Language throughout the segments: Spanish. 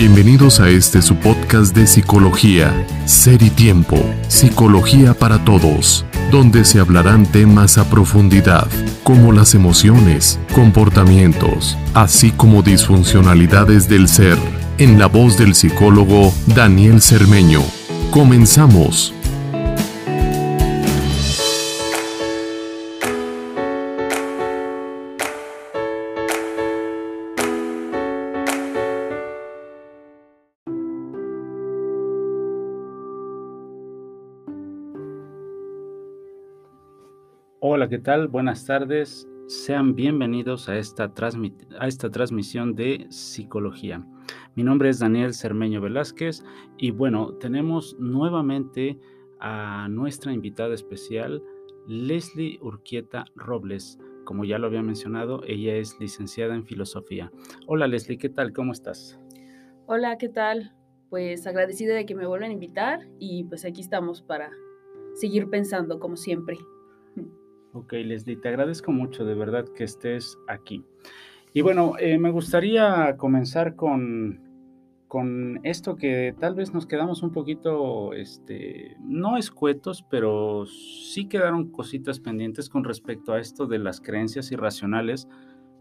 Bienvenidos a este su podcast de psicología, Ser y Tiempo, Psicología para Todos, donde se hablarán temas a profundidad, como las emociones, comportamientos, así como disfuncionalidades del ser, en la voz del psicólogo Daniel Cermeño. Comenzamos. Hola, ¿qué tal? Buenas tardes. Sean bienvenidos a esta, a esta transmisión de psicología. Mi nombre es Daniel Cermeño Velázquez y bueno, tenemos nuevamente a nuestra invitada especial, Leslie Urquieta Robles. Como ya lo había mencionado, ella es licenciada en filosofía. Hola Leslie, ¿qué tal? ¿Cómo estás? Hola, ¿qué tal? Pues agradecida de que me vuelvan a invitar y pues aquí estamos para seguir pensando como siempre. Ok, Leslie, te agradezco mucho de verdad que estés aquí. Y bueno, eh, me gustaría comenzar con, con esto que tal vez nos quedamos un poquito, este, no escuetos, pero sí quedaron cositas pendientes con respecto a esto de las creencias irracionales,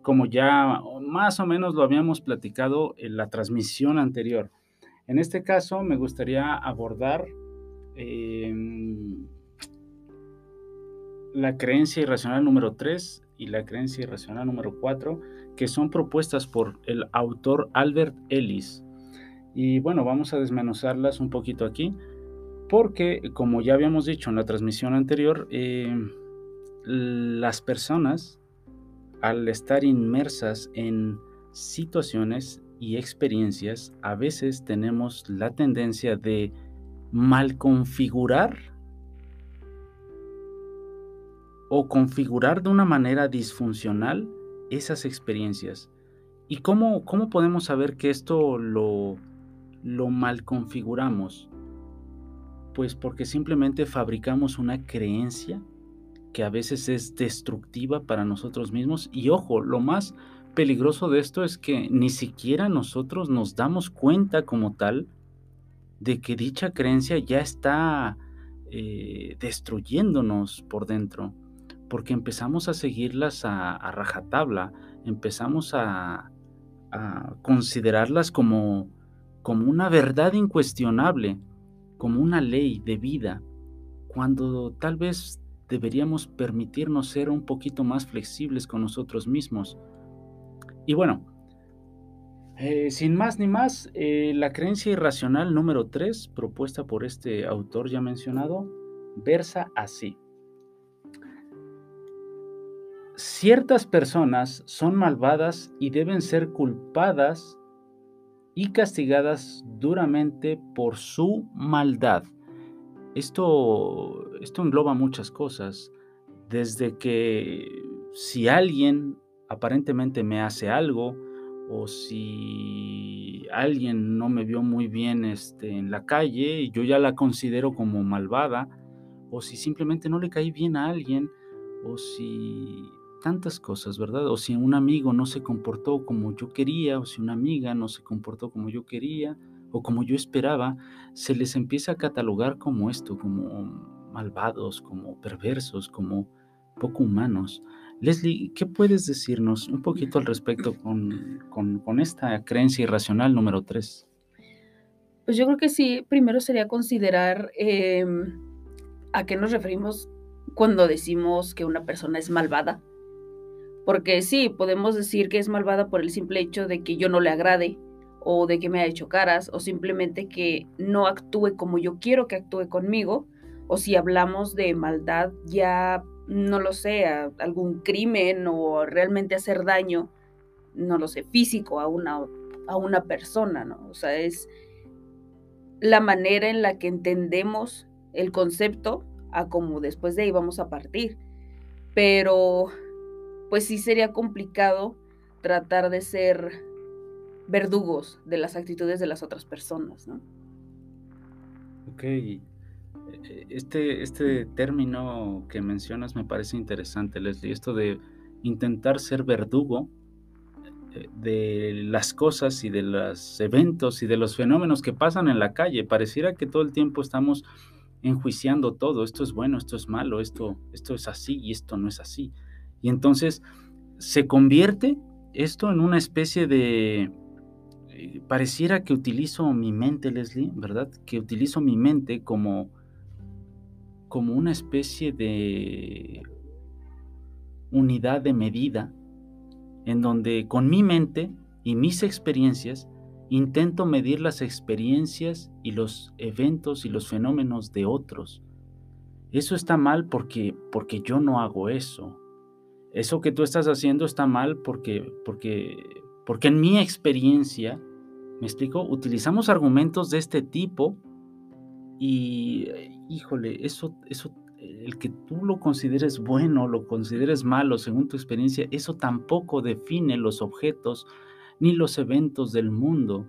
como ya más o menos lo habíamos platicado en la transmisión anterior. En este caso, me gustaría abordar... Em, la creencia irracional número 3 y la creencia irracional número 4, que son propuestas por el autor Albert Ellis. Y bueno, vamos a desmenuzarlas un poquito aquí, porque como ya habíamos dicho en la transmisión anterior, eh, las personas, al estar inmersas en situaciones y experiencias, a veces tenemos la tendencia de mal configurar o configurar de una manera disfuncional esas experiencias. ¿Y cómo, cómo podemos saber que esto lo, lo mal configuramos? Pues porque simplemente fabricamos una creencia que a veces es destructiva para nosotros mismos. Y ojo, lo más peligroso de esto es que ni siquiera nosotros nos damos cuenta como tal de que dicha creencia ya está eh, destruyéndonos por dentro porque empezamos a seguirlas a, rajatabla, empezamos a, considerarlas como, como una verdad incuestionable, como una ley de vida, cuando tal vez deberíamos permitirnos ser un poquito más flexibles con nosotros mismos. Y bueno, eh, sin más ni más, eh, la creencia irracional número 3, propuesta por este autor ya mencionado, versa así ciertas personas son malvadas y deben ser culpadas y castigadas duramente por su maldad. Esto, esto engloba muchas cosas, desde que si alguien aparentemente me hace algo, o si alguien no me vio muy bien este, en la calle y yo ya la considero como malvada, o si simplemente no le caí bien a alguien, o si tantas cosas, ¿verdad? O si un amigo no se comportó como yo quería, o si una amiga no se comportó como yo quería, o como yo esperaba, se les empieza a catalogar como esto, como malvados, como perversos, como poco humanos. Leslie, ¿qué puedes decirnos un poquito al respecto con, con, esta creencia irracional número 3? Pues yo creo que sí, primero sería considerar em, a qué nos referimos cuando decimos que una persona es malvada porque sí, podemos decir que es malvada por el simple hecho de que yo no le agrade, o de que me ha hecho caras, o simplemente que no actúe como yo quiero que actúe conmigo, o si hablamos de maldad, ya no lo sé, algún crimen o realmente hacer daño, no lo sé, físico a una, a una persona, ¿no? O sea, es la manera en la que entendemos el concepto a como después de ahí vamos a partir. Pero pues sí sería complicado tratar de ser verdugos de las actitudes de las otras personas, ¿no? Ok. eh, este, este término que mencionas me parece interesante, Leslie, esto de intentar ser verdugo eh, de las cosas y de los eventos y de los fenómenos que pasan en la calle. Pareciera que todo el tiempo estamos enjuiciando todo, esto es bueno, esto es malo, esto, esto es así y esto no es así. Y entonces se convierte esto en una especie de... Eh, pareciera que utilizo mi mente, Leslie, ¿verdad? Que utilizo mi mente como, como una especie de unidad de medida en donde con mi mente y mis experiencias intento medir las experiencias y los eventos y los fenómenos de otros. Eso está mal porque porque yo no hago eso. Eso que tú estás haciendo está mal porque porque porque en mi experiencia, me explico, utilizamos argumentos de este tipo y híjole, eso eso el que tú lo consideres bueno, lo consideres malo según tu experiencia, eso tampoco define los objetos ni los eventos del mundo.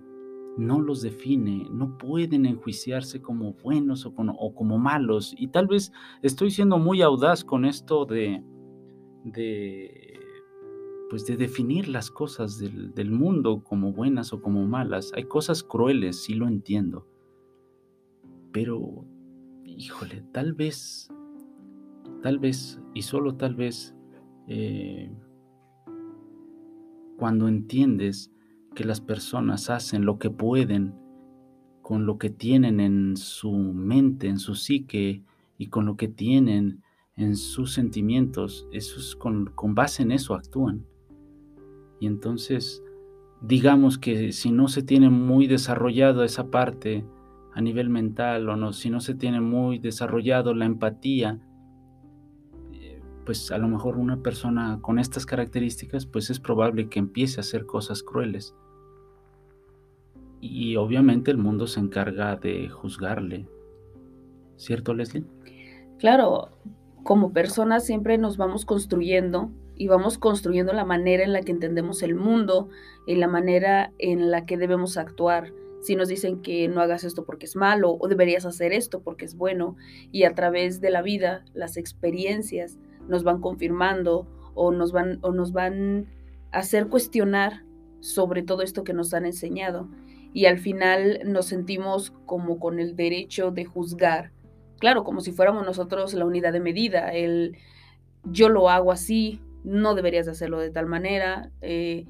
No los define, no pueden enjuiciarse como buenos o, como malos. Y tal vez estoy siendo muy audaz con esto de, de pues de definir las cosas del, del, mundo como buenas o como malas. Hay cosas crueles, sí lo entiendo. Pero, híjole, tal vez Tal vez, y solo tal vez, eh, cuando entiendes que las personas hacen lo que pueden con lo que tienen en su mente, en su psique y con lo que tienen en sus sentimientos, eso con, con base en eso actúan. Y entonces, digamos que si no se tiene muy desarrollado esa parte a nivel mental o no, si no se tiene muy desarrollado la empatía, pues a lo mejor una persona con estas características, pues es probable que empiece a hacer cosas crueles. Y obviamente el mundo se encarga de juzgarle. ¿Cierto, Leslie? Claro, como personas siempre nos vamos construyendo y vamos construyendo la manera en la que entendemos el mundo y la manera en la que debemos actuar. Si nos dicen que no hagas esto porque es malo o deberías hacer esto porque es bueno y a través de la vida, las experiencias, nos van confirmando o nos van, o nos van a hacer cuestionar sobre todo esto que nos han enseñado. Y al final nos sentimos como con el derecho de juzgar. Claro, como si fuéramos nosotros la unidad de medida. El yo lo hago así, no deberías hacerlo de tal manera. Eh,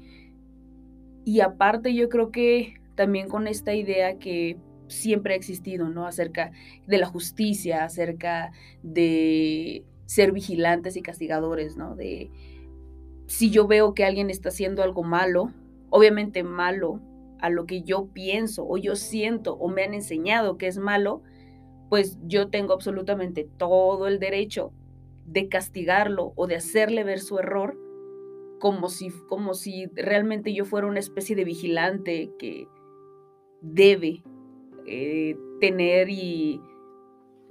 y aparte yo creo que también con esta idea que siempre ha existido, ¿no? Acerca de la justicia, acerca de ser vigilantes y castigadores, ¿no? De si yo veo que alguien está haciendo algo malo, obviamente malo a lo que yo pienso o yo siento o me han enseñado que es malo, pues yo tengo absolutamente todo el derecho de castigarlo o de hacerle ver su error como si, como si realmente yo fuera una especie de vigilante que debe eh, tener y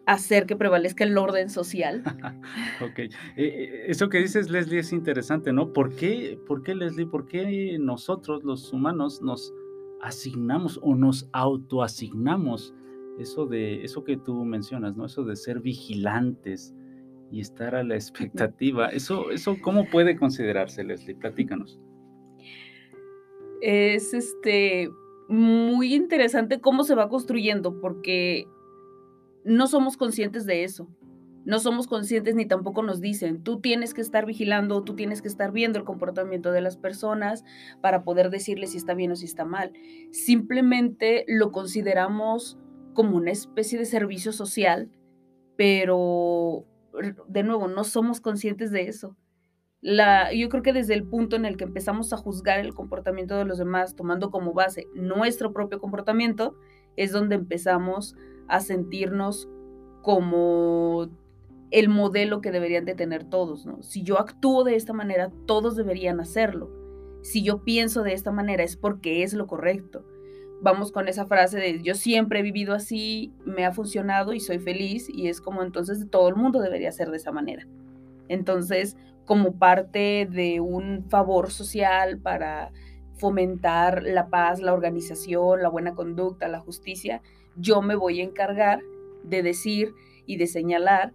hacer que prevalezca el orden social. ok. Eh, eh, eso que dices, Leslie, es interesante, ¿no? ¿Por qué, ¿Por qué, Leslie, por qué nosotros, los humanos, nos asignamos o nos autoasignamos eso de eso que tú mencionas, ¿no? Eso de ser vigilantes y estar a la expectativa. Eso, eso ¿cómo puede considerarse, Leslie? Platícanos. Es este muy interesante cómo se va construyendo, porque no somos conscientes de eso. No somos conscientes ni tampoco nos dicen, tú tienes que estar vigilando, tú tienes que estar viendo el comportamiento de las personas para poder decirles si está bien o si está mal. Simplemente lo consideramos como una especie de servicio social, pero de nuevo, no somos conscientes de eso. Yo creo que desde el punto en el que empezamos a juzgar el comportamiento de los demás, tomando como base nuestro propio comportamiento, es donde empezamos a sentirnos como el modelo que deberían de tener todos. Si yo actúo de esta manera, todos deberían hacerlo. Si yo pienso de esta manera es porque es lo correcto. Vamos con esa frase de yo siempre he vivido así, me ha funcionado y soy feliz y es como entonces todo el mundo debería ser de esa manera. Entonces, como parte de un favor social para fomentar la paz, la organización, la buena conducta, la justicia, yo me voy a encargar de decir y de señalar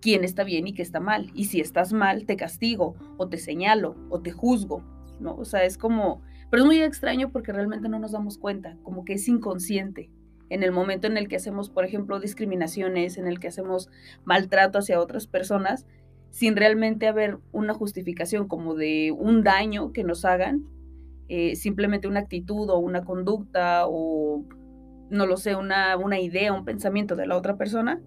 quién está bien y qué está mal. Y si estás mal, te castigo o te señalo o te juzgo, ¿no? O sea, es como, pero es muy extraño porque realmente no nos damos cuenta, como que es inconsciente. En el momento en el que hacemos, por ejemplo, discriminaciones, en el que hacemos maltrato hacia otras personas, sin realmente haber una justificación como de un daño que nos hagan, eh, simplemente una actitud o una conducta o, no lo sé, una, una idea, un pensamiento de la otra persona,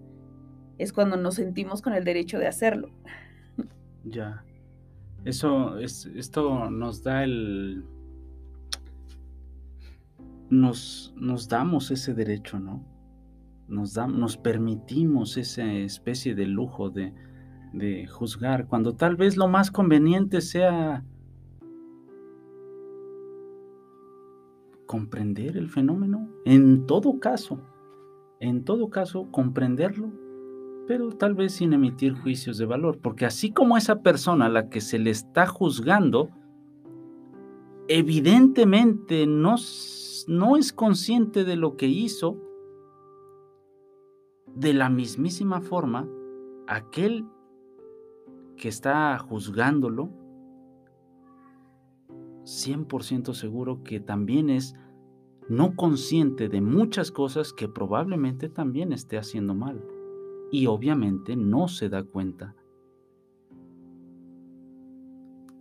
es cuando nos sentimos con el derecho de hacerlo. Ya. Eso, es, esto nos da el... Nos, nos damos ese derecho, ¿no? Nos, nos permitimos esa especie de lujo de, de juzgar, cuando tal vez lo más conveniente sea comprender el fenómeno, en todo caso, en todo caso, comprenderlo, pero tal vez sin emitir juicios de valor, porque así como esa persona a la que se le está juzgando, evidentemente no, no es consciente de lo que hizo, de la mismísima forma, aquel que está juzgándolo, 100% seguro que también es no consciente de muchas cosas que probablemente también esté haciendo mal. Y obviamente no se da cuenta.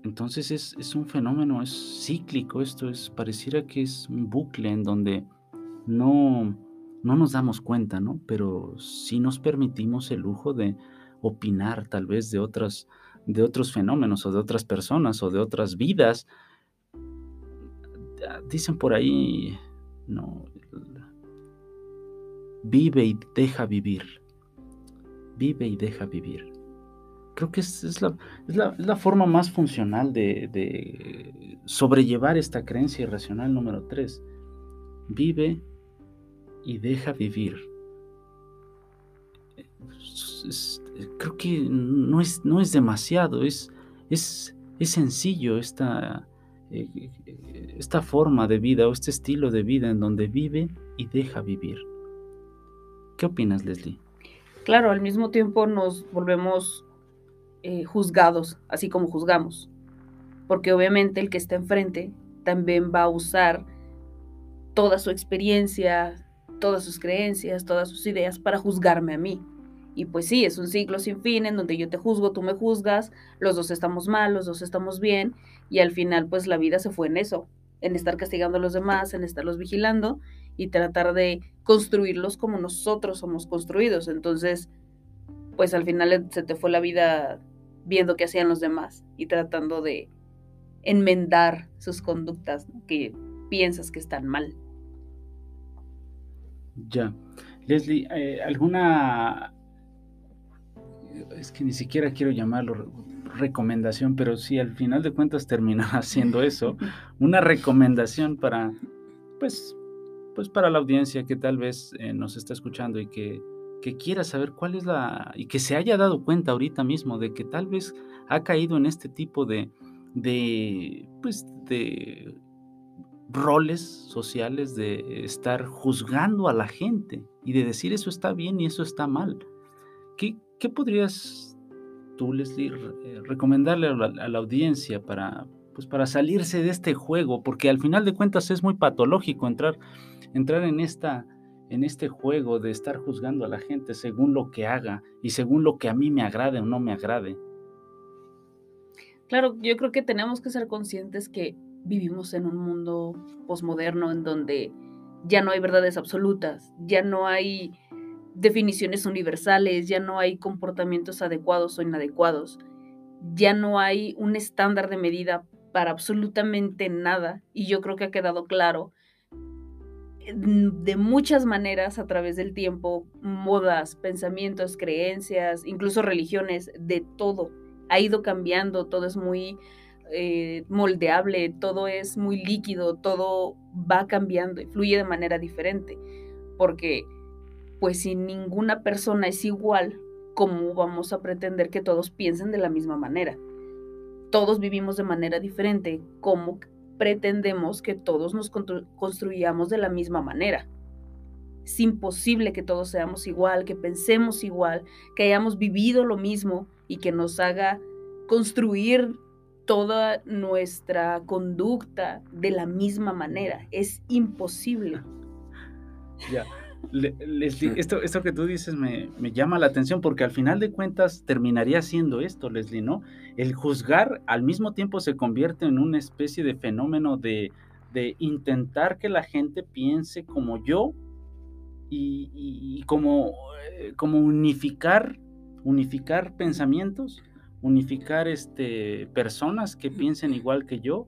Entonces es, un fenómeno, es cíclico esto, es pareciera que es un bucle en donde no, no nos damos cuenta, ¿no? Pero sí nos permitimos el lujo de opinar tal vez de otras de otros fenómenos o de otras personas o de otras vidas. Dicen por ahí, no, vive y deja vivir. Vive y deja vivir. Creo que es, la, forma más funcional de, de sobrellevar esta creencia irracional número 3. Vive y deja vivir creo que no es, no es demasiado, es, es, es sencillo esta, eh, esta forma de vida o este estilo de vida en donde vive y deja vivir. ¿Qué opinas, Leslie? Claro, al mismo tiempo nos volvemos eh, juzgados, así como juzgamos, porque obviamente el que está enfrente también va a usar toda su experiencia, todas sus creencias, todas sus ideas para juzgarme a mí. Y pues sí, es un ciclo sin fin en donde yo te juzgo, tú me juzgas, los dos estamos mal, los dos estamos bien, y al final pues la vida se fue en eso, en estar castigando a los demás, en estarlos vigilando y tratar de construirlos como nosotros somos construidos. Entonces, pues al final se te fue la vida viendo qué hacían los demás y tratando de enmendar sus conductas que piensas que están mal. Ya. Leslie, eh, ¿alguna es que ni siquiera quiero llamarlo recomendación, pero sí, al final de cuentas terminará haciendo eso, una recomendación para, pues, pues para la audiencia que tal vez eh, nos está escuchando y que, que quiera saber cuál es la, y que se haya dado cuenta ahorita mismo de que tal vez ha caído en este tipo de, de, pues, de roles sociales de estar juzgando a la gente y de decir eso está bien y eso está mal. ¿Qué, ¿Qué podrías tú, Leslie, eh, recomendarle a la, audiencia para, pues para salirse de este juego? Porque al final de cuentas es muy patológico entrar, entrar en, esta, en este juego de estar juzgando a la gente según lo que haga y según lo que a mí me agrade o no me agrade. Claro, yo creo que tenemos que ser conscientes que vivimos en un mundo posmoderno en donde ya no hay verdades absolutas, ya no hay definiciones universales, ya no hay comportamientos adecuados o inadecuados, ya no hay un estándar de medida para absolutamente nada y yo creo que ha quedado claro de muchas maneras a través del tiempo, modas, pensamientos, creencias, incluso religiones, de todo. Ha ido cambiando, todo es muy eh, moldeable, todo es muy líquido, todo va cambiando y fluye de manera diferente. Porque pues si ninguna persona es igual, ¿cómo vamos a pretender que todos piensen de la misma manera? Todos vivimos de manera diferente, ¿cómo pretendemos que todos nos construyamos de la misma manera? Es imposible que todos seamos igual, que pensemos igual, que hayamos vivido lo mismo y que nos haga construir toda nuestra conducta de la misma manera. Es imposible. Ya. Leslie, esto, esto que tú dices me, llama la atención porque al final de cuentas terminaría siendo esto, Leslie, ¿no? El juzgar al mismo tiempo se convierte en una especie de fenómeno de, intentar que la gente piense como yo y, como, eh, como unificar, unificar pensamientos, unificar este, personas que piensen igual que yo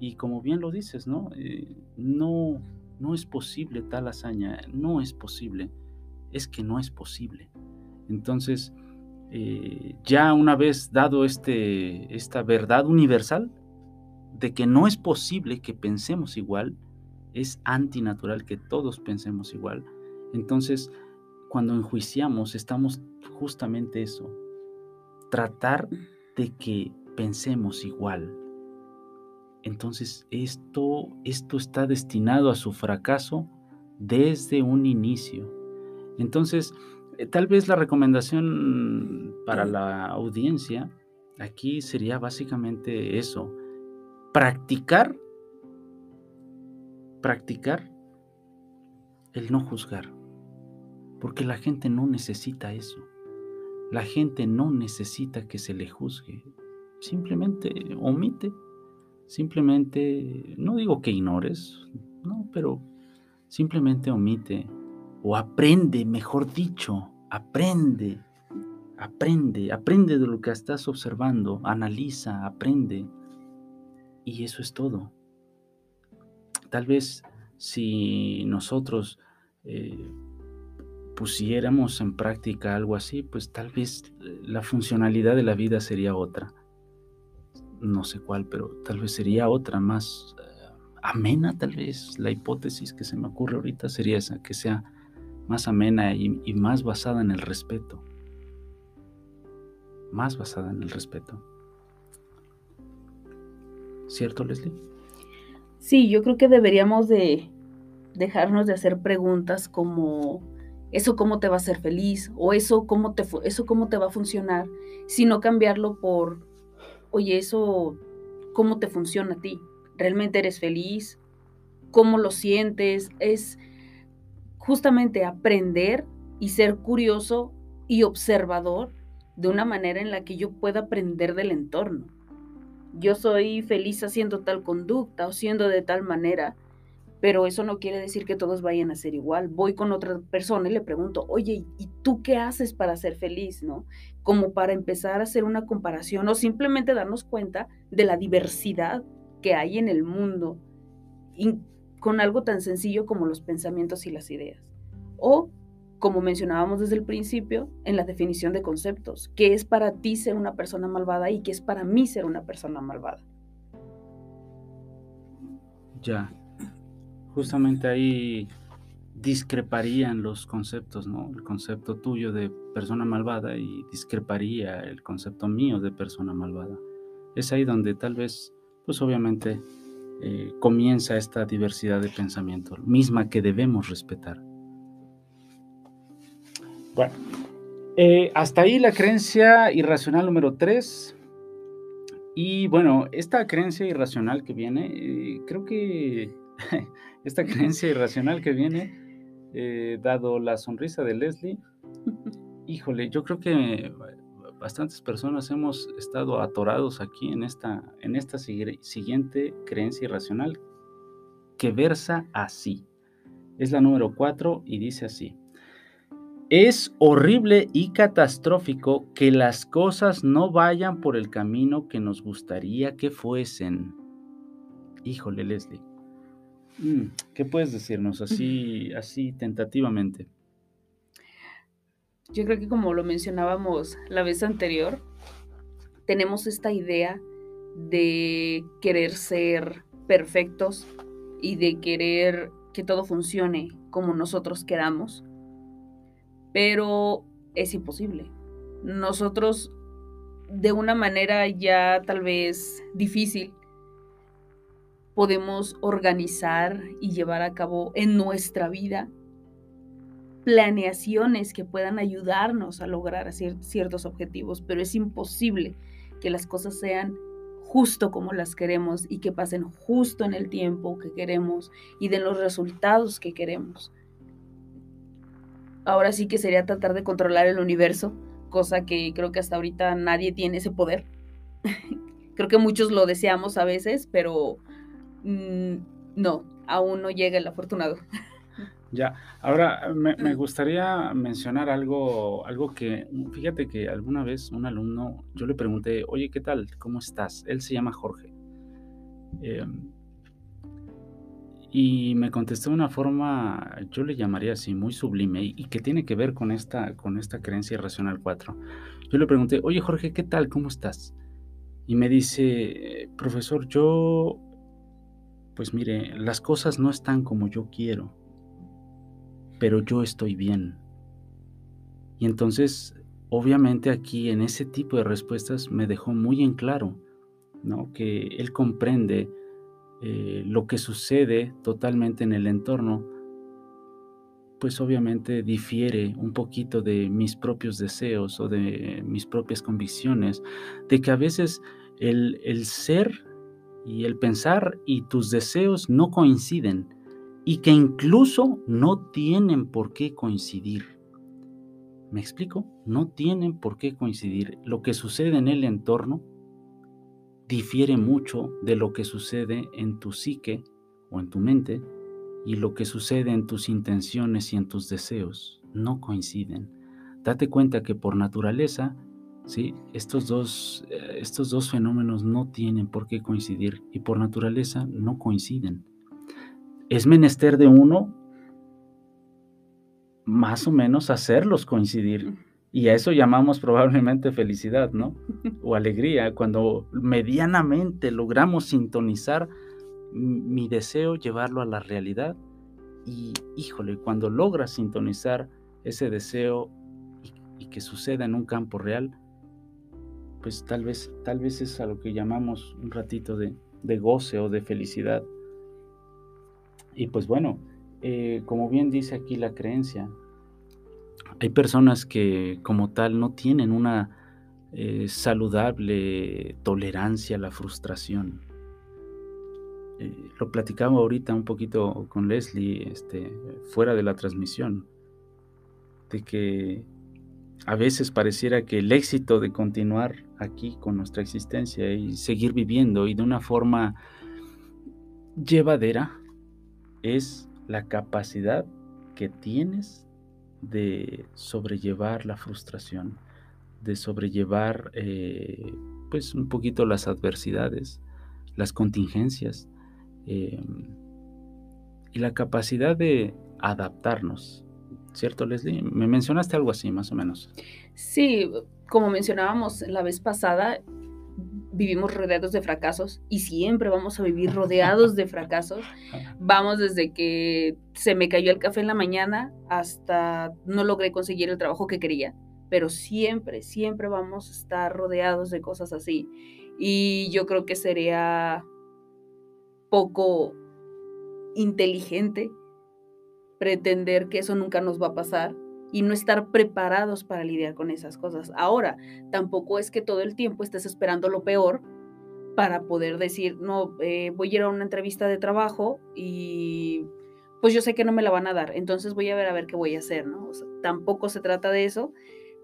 y como bien lo dices, ¿no? Eh, no no es posible tal hazaña, no es posible, es que no es posible. Entonces, eh, ya una vez dado este, esta verdad universal de que no es posible que pensemos igual, es antinatural que todos pensemos igual. Entonces, cuando enjuiciamos, estamos justamente eso, tratar de que pensemos igual, entonces esto, esto está destinado a su fracaso desde un inicio. Entonces, eh, tal vez la recomendación para la audiencia aquí sería básicamente eso, practicar, practicar el no juzgar, porque la gente no necesita eso. La gente no necesita que se le juzgue, simplemente omite Simplemente, no digo que ignores, no, pero simplemente omite o aprende, mejor dicho, aprende, aprende, aprende de lo que estás observando, analiza, aprende. Y eso es todo. Tal vez si nosotros eh, pusiéramos en práctica algo así, pues tal vez eh, la funcionalidad de la vida sería otra no sé cuál, pero tal vez sería otra más eh, amena, tal vez la hipótesis que se me ocurre ahorita sería esa, que sea más amena y, más basada en el respeto. Más basada en el respeto. ¿Cierto, Leslie? Sí, yo creo que deberíamos de dejarnos de hacer preguntas como eso cómo te va a hacer feliz o eso cómo te, eso cómo te va a funcionar, sino cambiarlo por oye, eso, ¿cómo te funciona a ti? ¿Realmente eres feliz? ¿Cómo lo sientes? Es justamente aprender y ser curioso y observador de una manera en la que yo pueda aprender del entorno. Yo soy feliz haciendo tal conducta o siendo de tal manera, pero eso no quiere decir que todos vayan a ser igual. Voy con otra persona y le pregunto, oye, ¿y tú qué haces para ser feliz? ¿No? Como para empezar a hacer una comparación o simplemente darnos cuenta de la diversidad que hay en el mundo con algo tan sencillo como los pensamientos y las ideas. O, como mencionábamos desde el principio, en la definición de conceptos, qué es para ti ser una persona malvada y qué es para mí ser una persona malvada. Ya, justamente ahí discreparían los conceptos, ¿no? El concepto tuyo de persona malvada y discreparía el concepto mío de persona malvada. Es ahí donde tal vez, pues obviamente, eh, comienza esta diversidad de pensamiento, misma que debemos respetar. Bueno, eh, hasta ahí la creencia irracional número 3. Y bueno, esta creencia irracional que viene, eh, creo que esta creencia irracional que viene, eh, dado la sonrisa de Leslie, híjole, yo creo que bastantes personas hemos estado atorados aquí en esta, en esta siguiente creencia irracional que versa así. Es la número 4 y dice así. Es horrible y catastrófico que las cosas no vayan por el camino que nos gustaría que fuesen. Híjole, Leslie. Mm, ¿Qué puedes decirnos así, así tentativamente? Yo creo que como lo mencionábamos la vez anterior, tenemos esta idea de querer ser perfectos y de querer que todo funcione como nosotros queramos, pero es imposible. Nosotros, de una manera ya tal vez difícil, podemos organizar y llevar a cabo en nuestra vida planeaciones que puedan ayudarnos a lograr ciertos objetivos, pero es imposible que las cosas sean justo como las queremos y que pasen justo en el tiempo que queremos y den los resultados que queremos. Ahora sí que sería tratar de controlar el universo, cosa que creo que hasta ahorita nadie tiene ese poder. creo que muchos lo deseamos a veces, pero mm, no, aún no llega el afortunado. Ya, ahora me, gustaría mencionar algo, algo que, fíjate que alguna vez un alumno, yo le pregunté, oye, ¿qué tal? ¿Cómo estás? Él se llama Jorge. Em, y me contestó de una forma, yo le llamaría así, muy sublime, y, que tiene que ver con esta, con esta creencia irracional 4. Yo le pregunté, oye Jorge, ¿qué tal? ¿Cómo estás? Y me dice, profesor, yo, pues mire, las cosas no están como yo quiero pero yo estoy bien. Y entonces, obviamente aquí en ese tipo de respuestas me dejó muy en claro, ¿no? Que él comprende eh, lo que sucede totalmente en el entorno, pues obviamente difiere un poquito de mis propios deseos o de mis propias convicciones, de que a veces el, el ser y el pensar y tus deseos no coinciden y que incluso no tienen por qué coincidir. ¿Me explico? No tienen por qué coincidir. Lo que sucede en el entorno difiere mucho de lo que sucede en tu psique o en tu mente y lo que sucede en tus intenciones y en tus deseos. No coinciden. Date cuenta que por naturaleza, ¿sí? estos, dos, eh, estos dos fenómenos no tienen por qué coincidir y por naturaleza no coinciden es menester de uno más o menos hacerlos coincidir. Y a eso llamamos probablemente felicidad, ¿no? O alegría, cuando medianamente logramos sintonizar mi deseo, llevarlo a la realidad. Y híjole, cuando logras sintonizar ese deseo y, que suceda en un campo real, pues tal vez, tal vez es a lo que llamamos un ratito de, de goce o de felicidad. Y pues bueno, eh, como bien dice aquí la creencia, hay personas que como tal no tienen una eh, saludable tolerancia a la frustración. Eh, lo platicaba ahorita un poquito con Leslie, este, fuera de la transmisión, de que a veces pareciera que el éxito de continuar aquí con nuestra existencia y seguir viviendo y de una forma llevadera, es la capacidad que tienes de sobrellevar la frustración, de sobrellevar eh, pues un poquito las adversidades, las contingencias em, y la capacidad de adaptarnos. ¿Cierto, Leslie? Me mencionaste algo así, más o menos. Sí, como mencionábamos la vez pasada, vivimos rodeados de fracasos y siempre vamos a vivir rodeados de fracasos. Vamos desde que se me cayó el café en la mañana hasta no logré conseguir el trabajo que quería, pero siempre, siempre vamos a estar rodeados de cosas así. Y yo creo que sería poco inteligente pretender que eso nunca nos va a pasar y no estar preparados para lidiar con esas cosas. Ahora, tampoco es que todo el tiempo estés esperando lo peor para poder decir, no, eh, voy a ir a una entrevista de trabajo y pues yo sé que no me la van a dar, entonces voy a ver a ver qué voy a hacer, ¿no? tampoco se trata de eso,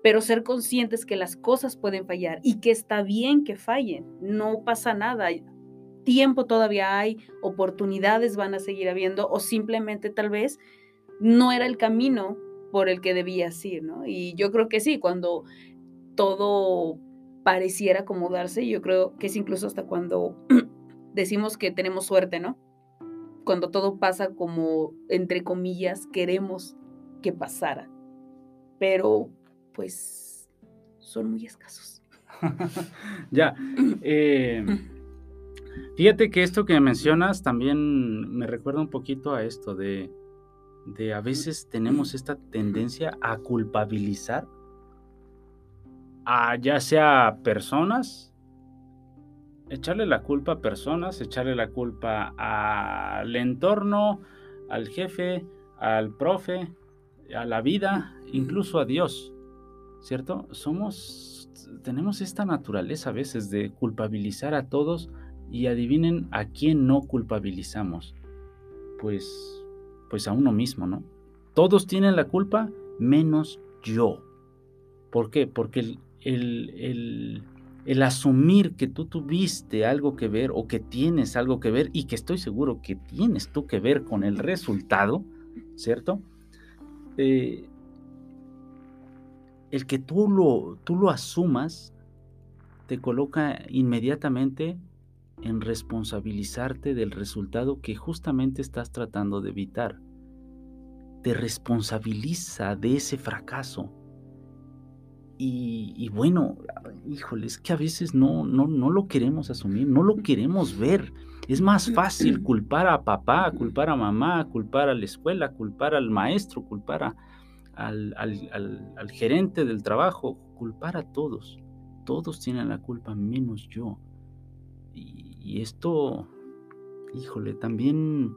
pero ser conscientes que las cosas pueden fallar y que está bien que fallen, no pasa nada, tiempo todavía hay, oportunidades van a seguir habiendo o simplemente tal vez no era el camino por el que debías ir, ¿no? Y yo creo que sí, cuando todo pareciera acomodarse, yo creo que es incluso hasta cuando decimos que tenemos suerte, ¿no? Cuando todo pasa como, entre comillas, queremos que pasara. Pero, pues, son muy escasos. ya. Eh, fíjate que esto que mencionas también me recuerda un poquito a esto de de a veces tenemos esta tendencia a culpabilizar a ya sea personas, echarle la culpa a personas, echarle la culpa al entorno, al jefe, al profe, a la vida, incluso a Dios, ¿cierto? Somos, tenemos esta naturaleza a veces de culpabilizar a todos y adivinen a quién no culpabilizamos. Pues, pues a uno mismo, ¿no? Todos tienen la culpa menos yo. ¿Por qué? Porque el, el, el, asumir que tú tuviste algo que ver o que tienes algo que ver y que estoy seguro que tienes tú que ver con el resultado, ¿cierto? Eh, el que tú lo, tú lo asumas te coloca inmediatamente en responsabilizarte del resultado que justamente estás tratando de evitar. Te responsabiliza de ese fracaso. Y, bueno, híjole, es que a veces no, no, no lo queremos asumir, no lo queremos ver. Es más fácil culpar a papá, culpar a mamá, culpar a la escuela, culpar al maestro, culpar al, al gerente del trabajo, culpar a todos. Todos tienen la culpa menos yo. Y, esto, híjole, también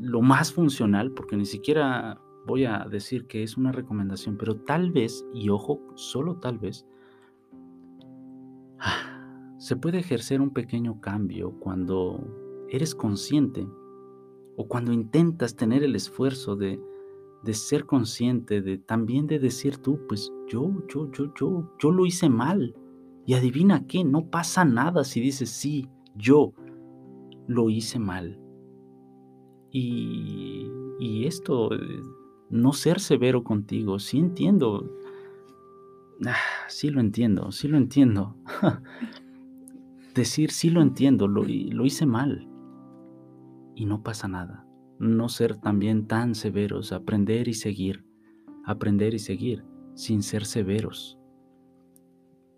lo más funcional, porque ni siquiera voy a decir que es una recomendación, pero tal vez, y ojo, solo tal vez, se puede ejercer un pequeño cambio cuando eres consciente o cuando intentas tener el esfuerzo de, de ser consciente, de también de decir tú, pues yo, yo, yo, yo, yo lo hice mal. Y adivina qué, no pasa nada si dices, sí, yo lo hice mal. Y, y esto, no ser severo contigo, sí entiendo. Ah, sí lo entiendo, sí lo entiendo. Decir, sí lo entiendo, lo, lo hice mal. Y no pasa nada. No ser también tan severos, aprender y seguir, aprender y seguir, sin ser severos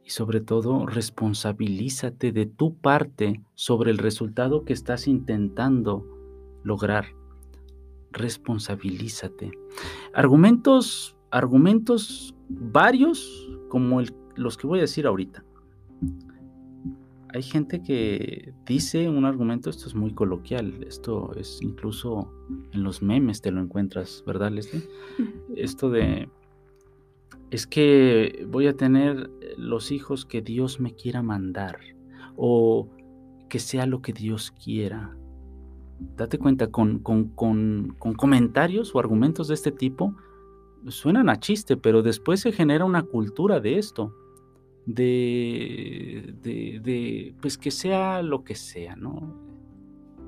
y sobre todo responsabilízate de tu parte sobre el resultado que estás intentando lograr. Responsabilízate. Argumentos, argumentos varios como los que voy a decir ahorita. Hay gente que dice un argumento, esto es muy coloquial, esto es incluso en los memes te lo encuentras, ¿verdad, Leslie? Esto de es que voy a tener los hijos que Dios me quiera mandar o que sea lo que Dios quiera. Date cuenta, con, comentarios o argumentos de este tipo, suenan a chiste, pero después se genera una cultura de esto, de, de, pues que sea lo que sea, ¿no?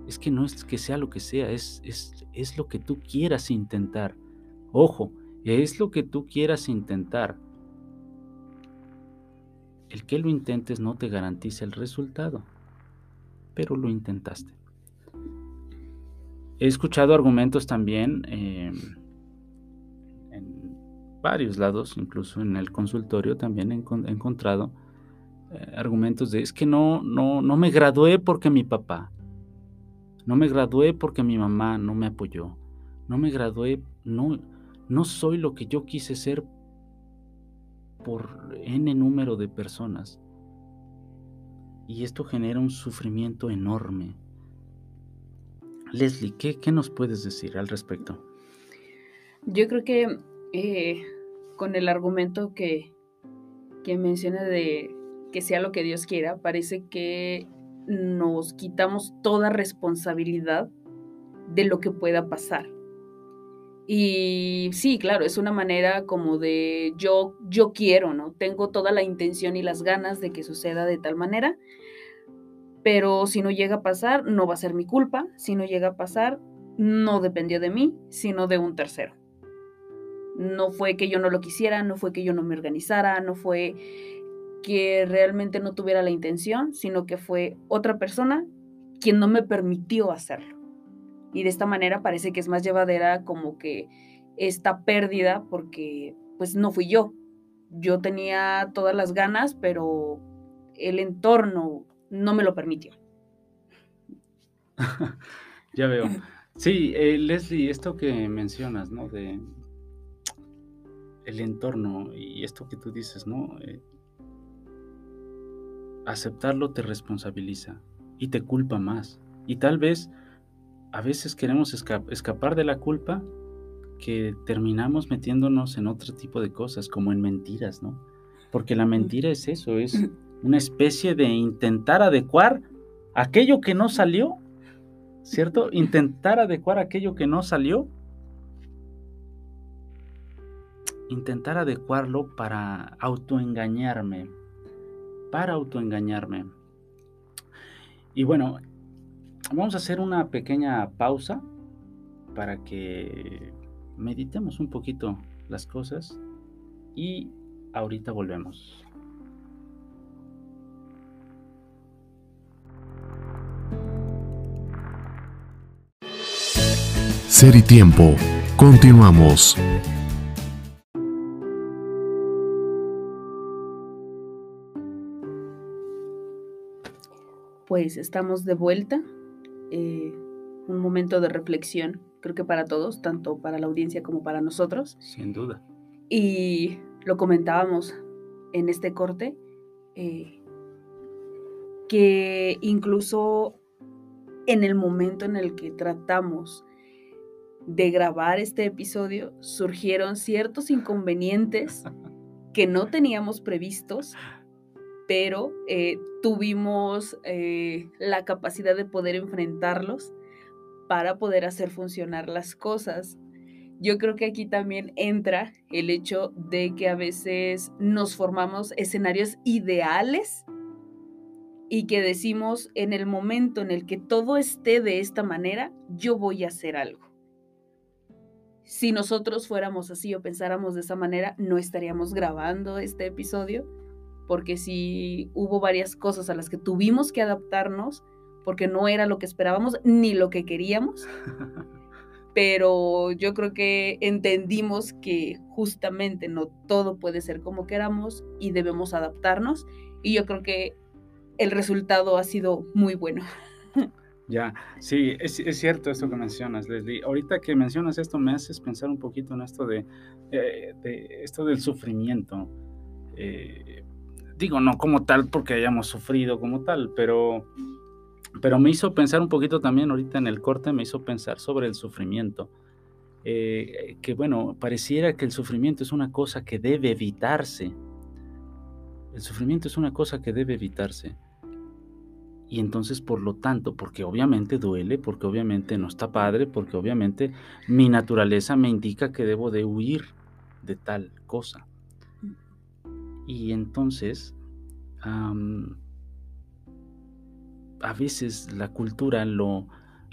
Es que no es que sea lo que sea, es, es, es lo que tú quieras intentar. Ojo, es lo que tú quieras intentar. El que lo intentes no te garantiza el resultado, pero lo intentaste. He escuchado argumentos también em, en varios lados, incluso en el consultorio también he, encontrado eh, argumentos de es que no, no, no me gradué porque mi papá, no me gradué porque mi mamá no me apoyó, no me gradué, no, no soy lo que yo quise ser por n número de personas. Y esto genera un sufrimiento enorme. Leslie, ¿qué, nos puedes decir al respecto? Yo creo que eh, con el argumento que, que menciona de que sea lo que Dios quiera, parece que nos quitamos toda responsabilidad de lo que pueda pasar. Y sí, claro, es una manera como de yo, yo quiero, ¿no? Tengo toda la intención y las ganas de que suceda de tal manera, pero si no llega a pasar, no va a ser mi culpa. Si no llega a pasar, no dependió de mí, sino de un tercero. No fue que yo no lo quisiera, no fue que yo no me organizara, no fue que realmente no tuviera la intención, sino que fue otra persona quien no me permitió hacerlo y de esta manera parece que es más llevadera como que esta pérdida porque pues no fui yo. Yo tenía todas las ganas, pero el entorno no me lo permitió. ya veo. Sí, eh, Leslie, esto que mencionas, ¿no? De el entorno y esto que tú dices, ¿no? Eh, aceptarlo te responsabiliza y te culpa más. Y tal vez a veces queremos escapar de la culpa que terminamos metiéndonos en otro tipo de cosas, como en mentiras, ¿no? Porque la mentira es eso, es una especie de intentar adecuar aquello que no salió, ¿cierto? Intentar adecuar aquello que no salió, intentar adecuarlo para autoengañarme, para autoengañarme. Y bueno, vamos a hacer una pequeña pausa para que meditemos un poquito las cosas y ahorita volvemos. Ser y tiempo. Continuamos. Pues estamos de vuelta. Eh, un momento de reflexión, creo que para todos, tanto para la audiencia como para nosotros. Sin duda. Y lo comentábamos en este corte, eh, que incluso en el momento en el que tratamos de grabar este episodio, surgieron ciertos inconvenientes que no teníamos previstos, pero eh, tuvimos eh, la capacidad de poder enfrentarlos para poder hacer funcionar las cosas. Yo creo que aquí también entra el hecho de que a veces nos formamos escenarios ideales y que decimos en el momento en el que todo esté de esta manera, yo voy a hacer algo. Si nosotros fuéramos así o pensáramos de esa manera, no estaríamos grabando este episodio, porque si hubo varias cosas a las que tuvimos que adaptarnos, porque no era lo que esperábamos ni lo que queríamos. Pero yo creo que entendimos que justamente no todo puede ser como queramos y debemos adaptarnos. Y yo creo que el resultado ha sido muy bueno. Ya, sí, es, cierto esto que mencionas, Leslie. Ahorita que mencionas esto, me haces pensar un poquito en esto de, eh, esto del sufrimiento. Eh, digo, no como tal porque hayamos sufrido como tal, pero pero me hizo pensar un poquito también ahorita en el corte, me hizo pensar sobre el sufrimiento. Eh, que bueno, pareciera que el sufrimiento es una cosa que debe evitarse. El sufrimiento es una cosa que debe evitarse. Y entonces, por lo tanto, porque obviamente duele, porque obviamente no está padre, porque obviamente mi naturaleza me indica que debo de huir de tal cosa. Y entonces, a veces la cultura lo,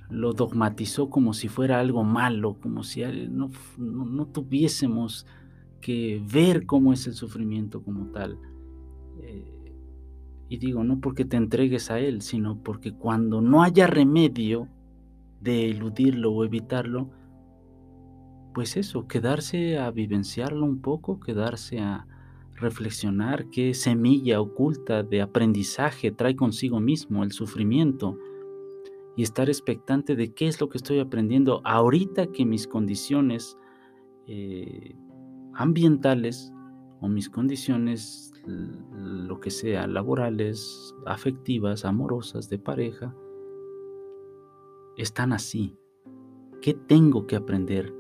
lo dogmatizó como si fuera algo malo, como si no, no, tuviésemos que ver cómo es el sufrimiento como tal. Eh, y digo, no porque te entregues a él, sino porque cuando no haya remedio de eludirlo o evitarlo, pues eso, quedarse a vivenciarlo un poco, quedarse a, reflexionar qué semilla oculta de aprendizaje trae consigo mismo el sufrimiento y estar expectante de qué es lo que estoy aprendiendo ahorita que mis condiciones eh, ambientales o mis condiciones, lo que sea, laborales, afectivas, amorosas, de pareja, están así. ¿Qué tengo que aprender?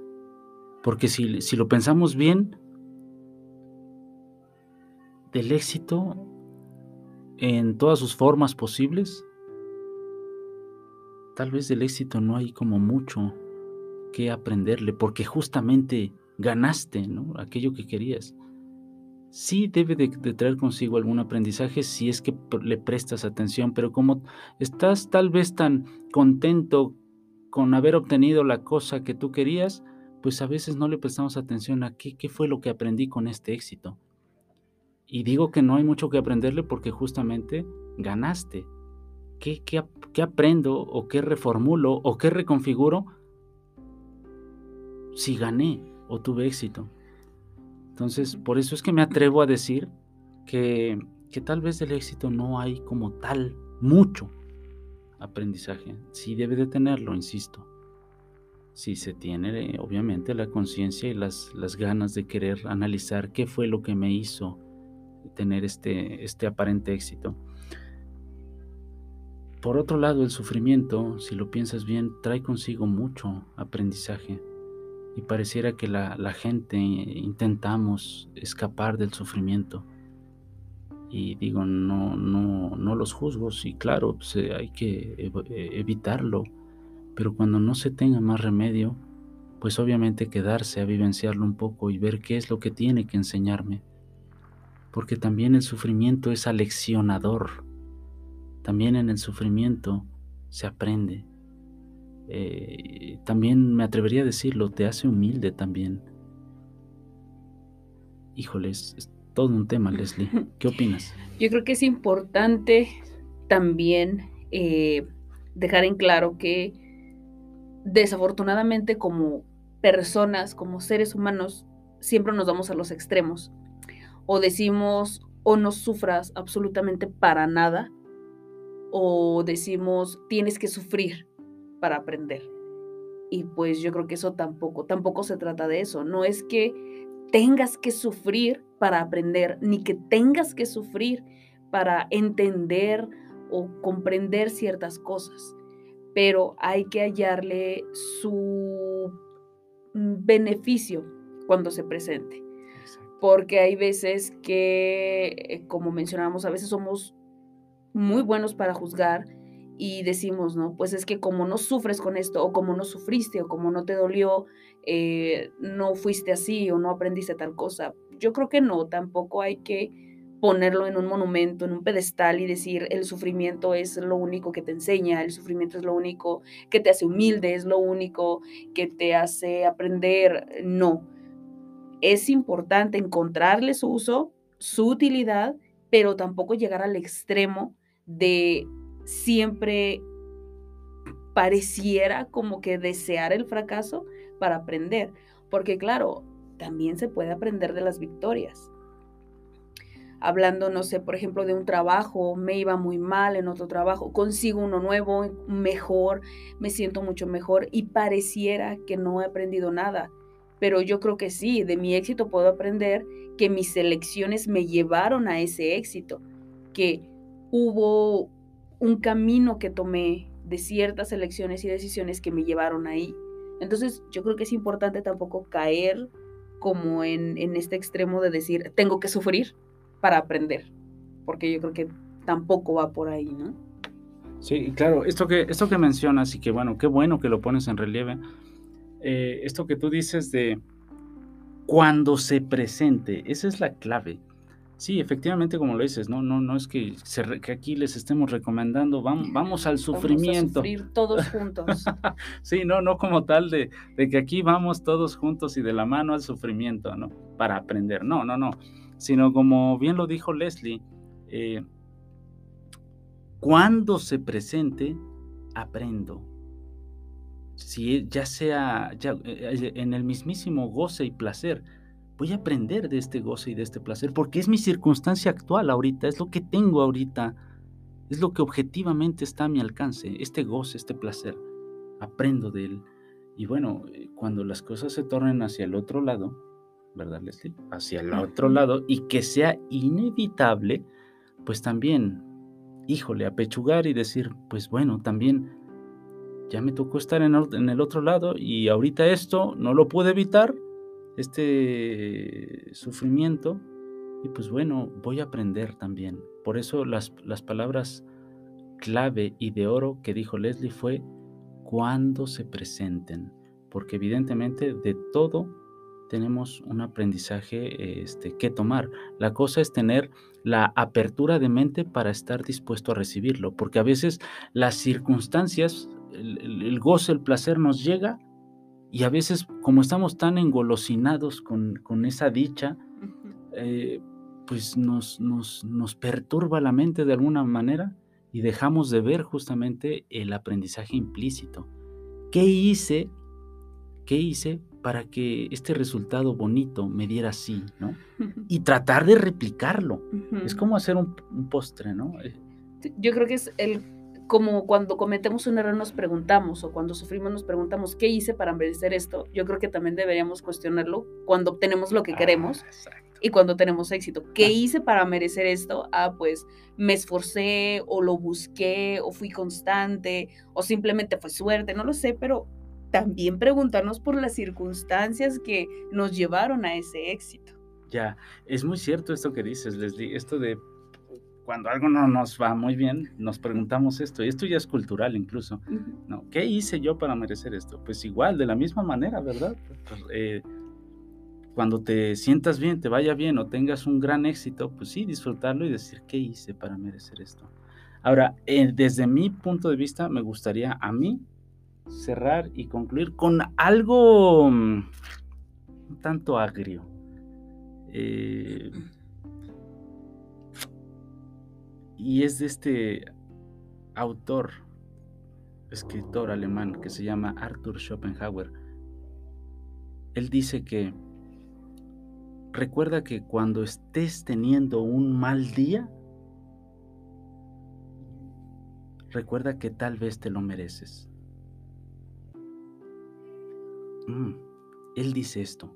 Porque si, si lo pensamos bien, del éxito en todas sus formas posibles, tal vez del éxito no hay como mucho que aprenderle, porque justamente ganaste ¿no? aquello que querías. Sí debe de, traer consigo algún aprendizaje si es que le prestas atención, pero como estás tal vez tan contento con haber obtenido la cosa que tú querías, pues a veces no le prestamos atención a qué, qué fue lo que aprendí con este éxito. Y digo que no hay mucho que aprenderle porque justamente ganaste. ¿Qué, qué, aprendo o qué reformulo o qué reconfiguro si gané o tuve éxito? Entonces, por eso es que me atrevo a decir que, que tal vez del éxito no hay como tal mucho aprendizaje. Sí debe de tenerlo, insisto. Si se tiene, obviamente, la conciencia y las, las ganas de querer analizar qué fue lo que me hizo tener este, este aparente éxito. Por otro lado, el sufrimiento, si lo piensas bien, trae consigo mucho aprendizaje. y pareciera que la, gente intentamos escapar del sufrimiento. Y digo, no, no, no los juzgo, sí, claro, pues, eh, hay que eh, evitarlo, pero cuando no se tenga más remedio, pues obviamente quedarse a vivenciarlo un poco y ver qué es lo que tiene que enseñarme. Porque también el sufrimiento es aleccionador. También en el sufrimiento se aprende. Eh, también me atrevería a decirlo, te hace humilde también. Híjoles, es todo un tema, Leslie. ¿Qué opinas? Yo creo que es importante también eh, dejar en claro que desafortunadamente como personas, como seres humanos, siempre nos vamos a los extremos. O decimos, o no sufras absolutamente para nada, o decimos, tienes que sufrir para aprender. Y pues yo creo que eso tampoco, tampoco se trata de eso. No es que tengas que sufrir para aprender, ni que tengas que sufrir para entender o comprender ciertas cosas, pero hay que hallarle su beneficio cuando se presente. Porque hay veces que, eh, como mencionábamos, a veces somos muy buenos para juzgar y decimos, ¿no? Pues es que como no sufres con esto, o como no sufriste, o como no te dolió, eh, no fuiste así, o no aprendiste tal cosa. Yo creo que no, tampoco hay que ponerlo en un monumento, en un pedestal y decir el sufrimiento es lo único que te enseña, el sufrimiento es lo único que te hace humilde, es lo único que te hace aprender. No. Es importante encontrarle su uso, su utilidad, pero tampoco llegar al extremo de siempre pareciera como que desear el fracaso para aprender, porque claro, también se puede aprender de las victorias. Hablando, no sé, por ejemplo, de un trabajo, me iba muy mal en otro trabajo, consigo uno nuevo, mejor, me siento mucho mejor y pareciera que no he aprendido nada. Pero yo creo que sí, de mi éxito puedo aprender que mis elecciones me llevaron a ese éxito, que hubo un camino que tomé de ciertas elecciones y decisiones que me llevaron ahí. Entonces yo creo que es importante tampoco caer como en, este extremo de decir, tengo que sufrir para aprender, porque yo creo que tampoco va por ahí, ¿no? Sí, claro, esto que, esto que mencionas y que bueno, qué bueno que lo pones en relieve, eh, esto que tú dices de cuando se presente, esa es la clave. Sí, efectivamente, como lo dices, no, no, no es que, que aquí les estemos recomendando, vamos, vamos al sufrimiento. Vamos a sufrir todos juntos. sí, no, no como tal de, de, que aquí vamos todos juntos y de la mano al sufrimiento, ¿no? Para aprender. No, no, no. Sino como bien lo dijo Leslie, eh, cuando se presente, aprendo. Si ya sea ya, eh, en el mismísimo goce y placer voy a aprender de este goce y de este placer, porque es mi circunstancia actual ahorita, es lo que tengo ahorita, es lo que objetivamente está a mi alcance, este goce, este placer, aprendo de él. Y bueno, eh, cuando las cosas se tornen hacia el otro lado, ¿verdad, Leslie? Hacia el otro lado y que sea inevitable, pues también, híjole, apechugar y decir, pues bueno, también ya me tocó estar en, el otro lado y ahorita esto no lo pude evitar, este sufrimiento y pues bueno, voy a aprender también. Por eso las, las palabras clave y de oro que dijo Leslie fue cuando se presenten, porque evidentemente de todo tenemos un aprendizaje este, que tomar. La cosa es tener la apertura de mente para estar dispuesto a recibirlo, porque a veces las circunstancias, el goce, el placer nos llega y a veces, como estamos tan engolosinados con, esa dicha, eh, pues nos, nos, nos perturba la mente de alguna manera y dejamos de ver justamente el aprendizaje implícito. ¿Qué hice? ¿Qué hice para que este resultado bonito me diera así, ¿no? Y tratar de replicarlo. Es como hacer un, un postre, ¿no? Yo creo que es el como cuando cometemos un error nos preguntamos o cuando sufrimos nos preguntamos, ¿qué hice para merecer esto? Yo creo que también deberíamos cuestionarlo cuando obtenemos lo que queremos ah, y cuando tenemos éxito. ¿Qué hice para merecer esto? Ah, pues me esforcé o lo busqué o fui constante o simplemente fue suerte, no lo sé, pero también preguntarnos por las circunstancias que nos llevaron a ese éxito. Ya, es muy cierto esto que dices, Leslie, esto de cuando algo no nos va muy bien, nos preguntamos esto, y esto ya es cultural incluso, ¿no? ¿Qué hice yo para merecer esto? Pues igual, de la misma manera, ¿verdad? Pues, eh, cuando te sientas bien, te vaya bien o tengas un gran éxito, pues sí, disfrutarlo y decir, ¿qué hice para merecer esto? Ahora, eh, desde mi punto de vista, me gustaría a mí cerrar y concluir con algo mm, un tanto agrio. Eh, y es de este autor, escritor alemán que se llama Arthur Schopenhauer. Él dice que recuerda que cuando estés teniendo un mal día, recuerda que tal vez te lo mereces. Mm, él dice esto,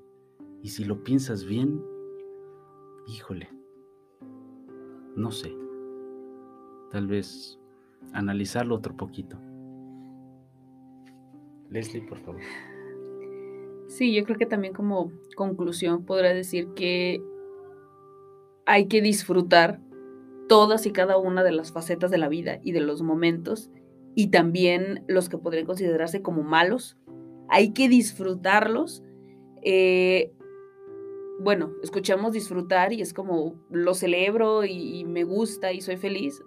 y si lo piensas bien, híjole, no sé, tal vez analizarlo otro poquito. Leslie, por favor. Sí, yo creo que también como conclusión podrá decir que hay que disfrutar todas y cada una de las facetas de la vida y de los momentos y también los que podrían considerarse como malos. Hay que disfrutarlos. Eh, bueno, escuchamos disfrutar y es como lo celebro y, y me gusta y soy feliz.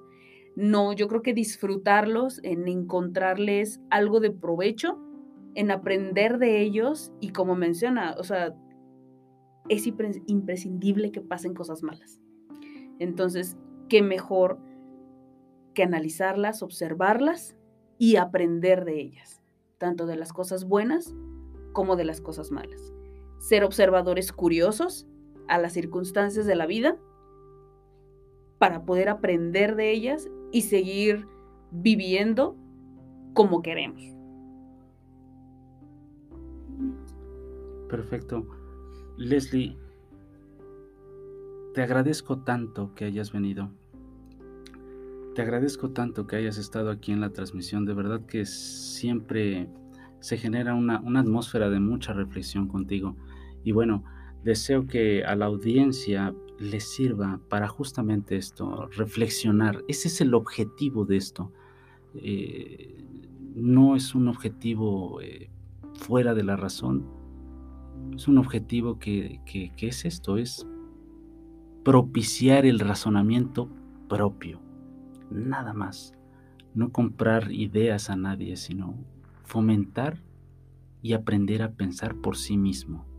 No, yo creo que disfrutarlos, en encontrarles algo de provecho, en aprender de ellos y como menciona, o sea, es imprescindible que pasen cosas malas. Entonces, qué mejor que analizarlas, observarlas y aprender de ellas, tanto de las cosas buenas como de las cosas malas. Ser observadores curiosos a las circunstancias de la vida para poder aprender de ellas y seguir viviendo como queremos. Perfecto. Leslie, te agradezco tanto que hayas venido. Te agradezco tanto que hayas estado aquí en la transmisión. De verdad que siempre se genera una, una atmósfera de mucha reflexión contigo. Y bueno, deseo que a la audiencia les sirva para justamente esto, reflexionar. Ese es el objetivo de esto. Eh, no es un objetivo eh, fuera de la razón, es un objetivo que, que, que es esto, es propiciar el razonamiento propio, nada más. No comprar ideas a nadie, sino fomentar y aprender a pensar por sí mismo.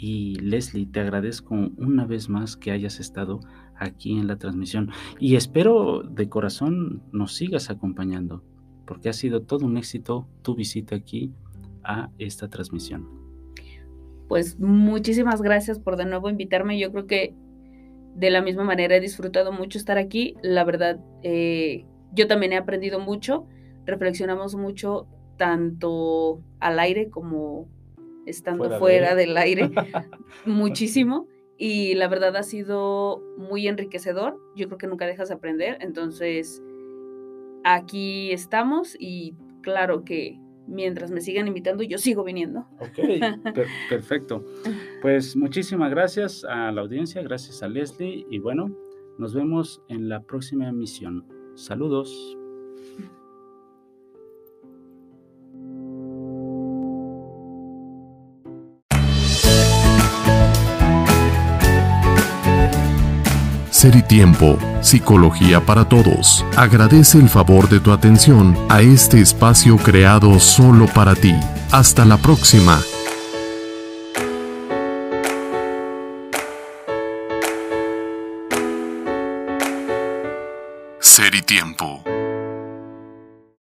Y Leslie, te agradezco una vez más que hayas estado aquí en la transmisión y espero de corazón nos sigas acompañando, porque ha sido todo un éxito tu visita aquí a esta transmisión. Pues muchísimas gracias por de nuevo invitarme. Yo creo que de la misma manera he disfrutado mucho estar aquí. La verdad, eh, yo también he aprendido mucho, reflexionamos mucho tanto al aire como estando fuera, del aire, muchísimo. Y la verdad ha sido muy enriquecedor. Yo creo que nunca dejas de aprender. Entonces, aquí estamos y claro que mientras me sigan invitando, yo sigo viniendo. Ok, perfecto. Pues muchísimas gracias a la audiencia, gracias a Leslie y bueno, nos vemos en la próxima emisión. Saludos. Ser y Tiempo, Psicología para Todos. Agradece el favor de tu atención a este espacio creado solo para ti. Hasta la próxima. Ser y Tiempo.